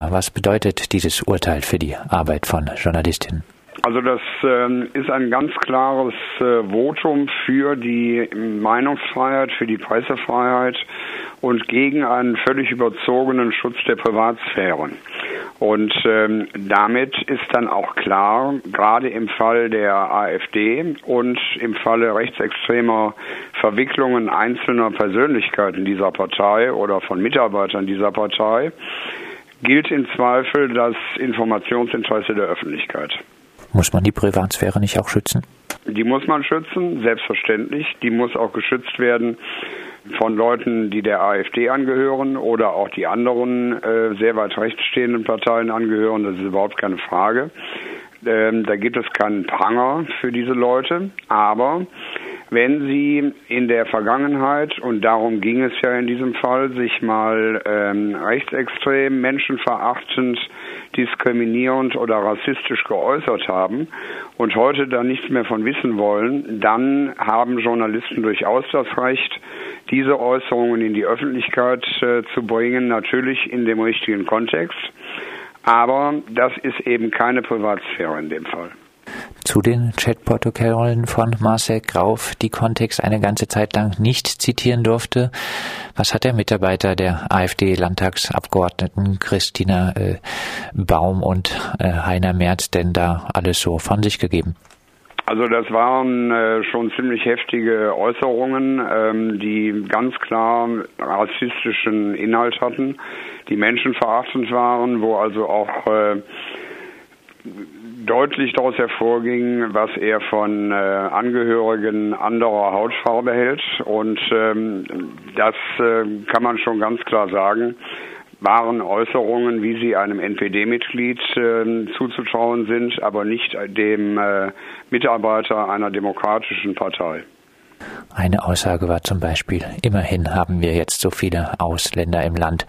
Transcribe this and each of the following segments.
Was bedeutet dieses Urteil für die Arbeit von Journalistinnen? Also das ähm, ist ein ganz klares äh, Votum für die Meinungsfreiheit, für die Pressefreiheit und gegen einen völlig überzogenen Schutz der Privatsphäre. Und ähm, damit ist dann auch klar, gerade im Fall der AfD und im Falle rechtsextremer Verwicklungen einzelner Persönlichkeiten dieser Partei oder von Mitarbeitern dieser Partei, gilt im Zweifel das Informationsinteresse der Öffentlichkeit. Muss man die Privatsphäre nicht auch schützen? Die muss man schützen, selbstverständlich. Die muss auch geschützt werden von Leuten, die der AfD angehören oder auch die anderen äh, sehr weit rechts stehenden Parteien angehören. Das ist überhaupt keine Frage. Ähm, da gibt es keinen Pranger für diese Leute. Aber wenn sie in der Vergangenheit, und darum ging es ja in diesem Fall, sich mal ähm, rechtsextrem, menschenverachtend, diskriminierend oder rassistisch geäußert haben und heute da nichts mehr von wissen wollen, dann haben Journalisten durchaus das Recht, diese Äußerungen in die Öffentlichkeit äh, zu bringen, natürlich in dem richtigen Kontext. Aber das ist eben keine Privatsphäre in dem Fall zu den Chatprotokollen von Marcel Grauf, die Kontext eine ganze Zeit lang nicht zitieren durfte. Was hat der Mitarbeiter der AfD-Landtagsabgeordneten Christina äh, Baum und äh, Heiner Merz denn da alles so von sich gegeben? Also das waren äh, schon ziemlich heftige Äußerungen, ähm, die ganz klar rassistischen Inhalt hatten, die menschenverachtend waren, wo also auch äh, deutlich daraus hervorging, was er von äh, Angehörigen anderer Hautfarbe hält. Und ähm, das äh, kann man schon ganz klar sagen, waren Äußerungen, wie sie einem NPD-Mitglied äh, zuzutrauen sind, aber nicht dem äh, Mitarbeiter einer demokratischen Partei. Eine Aussage war zum Beispiel, immerhin haben wir jetzt so viele Ausländer im Land,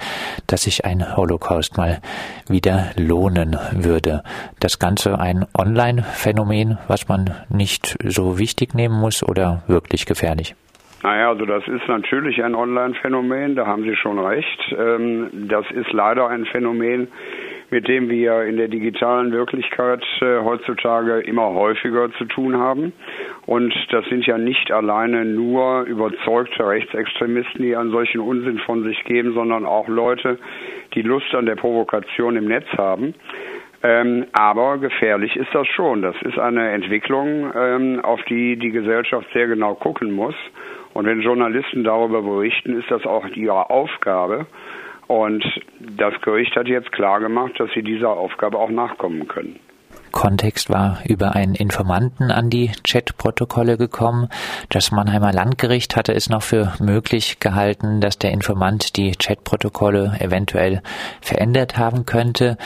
dass sich ein Holocaust mal wieder lohnen würde. Das Ganze ein Online-Phänomen, was man nicht so wichtig nehmen muss oder wirklich gefährlich? Naja, also das ist natürlich ein Online-Phänomen, da haben Sie schon recht. Ähm, das ist leider ein Phänomen, mit dem wir in der digitalen Wirklichkeit äh, heutzutage immer häufiger zu tun haben. Und das sind ja nicht alleine nur überzeugte Rechtsextremisten, die einen solchen Unsinn von sich geben, sondern auch Leute, die Lust an der Provokation im Netz haben. Ähm, aber gefährlich ist das schon. Das ist eine Entwicklung, ähm, auf die die Gesellschaft sehr genau gucken muss. Und wenn Journalisten darüber berichten, ist das auch ihre Aufgabe. Und das Gericht hat jetzt klargemacht, dass sie dieser Aufgabe auch nachkommen können. Kontext war über einen Informanten an die Chatprotokolle gekommen. Das Mannheimer Landgericht hatte es noch für möglich gehalten, dass der Informant die Chatprotokolle eventuell verändert haben könnte.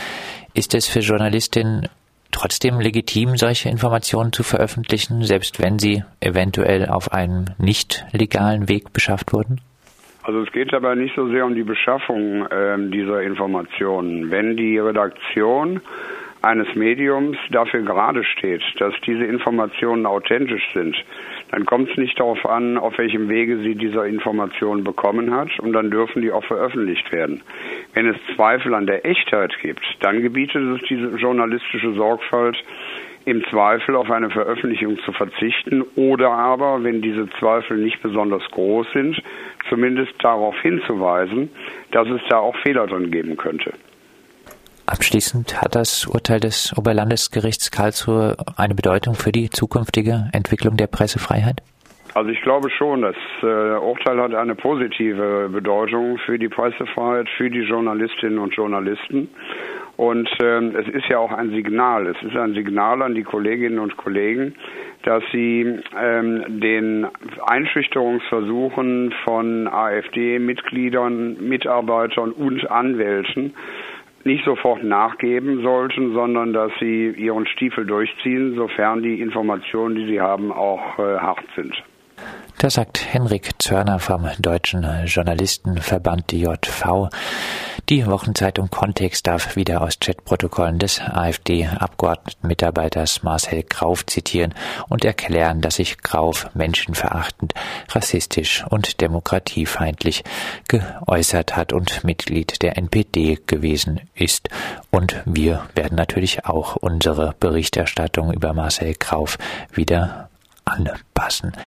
Ist es für Journalistinnen trotzdem legitim, solche Informationen zu veröffentlichen, selbst wenn sie eventuell auf einem nicht legalen Weg beschafft wurden? Also es geht dabei nicht so sehr um die Beschaffung äh, dieser Informationen. Wenn die Redaktion eines Mediums dafür gerade steht, dass diese Informationen authentisch sind, dann kommt es nicht darauf an, auf welchem Wege sie diese Informationen bekommen hat und dann dürfen die auch veröffentlicht werden. Wenn es Zweifel an der Echtheit gibt, dann gebietet es diese journalistische Sorgfalt, im Zweifel auf eine Veröffentlichung zu verzichten oder aber, wenn diese Zweifel nicht besonders groß sind, zumindest darauf hinzuweisen, dass es da auch Fehler drin geben könnte. Abschließend hat das Urteil des Oberlandesgerichts Karlsruhe eine Bedeutung für die zukünftige Entwicklung der Pressefreiheit? Also ich glaube schon, das äh, Urteil hat eine positive Bedeutung für die Pressefreiheit, für die Journalistinnen und Journalisten. Und ähm, es ist ja auch ein Signal. Es ist ein Signal an die Kolleginnen und Kollegen, dass sie ähm, den Einschüchterungsversuchen von AfD-Mitgliedern, Mitarbeitern und Anwälten nicht sofort nachgeben sollten, sondern dass sie ihren Stiefel durchziehen, sofern die Informationen, die sie haben, auch äh, hart sind. Das sagt Henrik Zörner vom Deutschen Journalistenverband DJV. Die Wochenzeitung Kontext darf wieder aus Chatprotokollen des AfD-Abgeordnetenmitarbeiters Marcel Grauf zitieren und erklären, dass sich Grauf menschenverachtend, rassistisch und demokratiefeindlich geäußert hat und Mitglied der NPD gewesen ist. Und wir werden natürlich auch unsere Berichterstattung über Marcel Grauf wieder anpassen.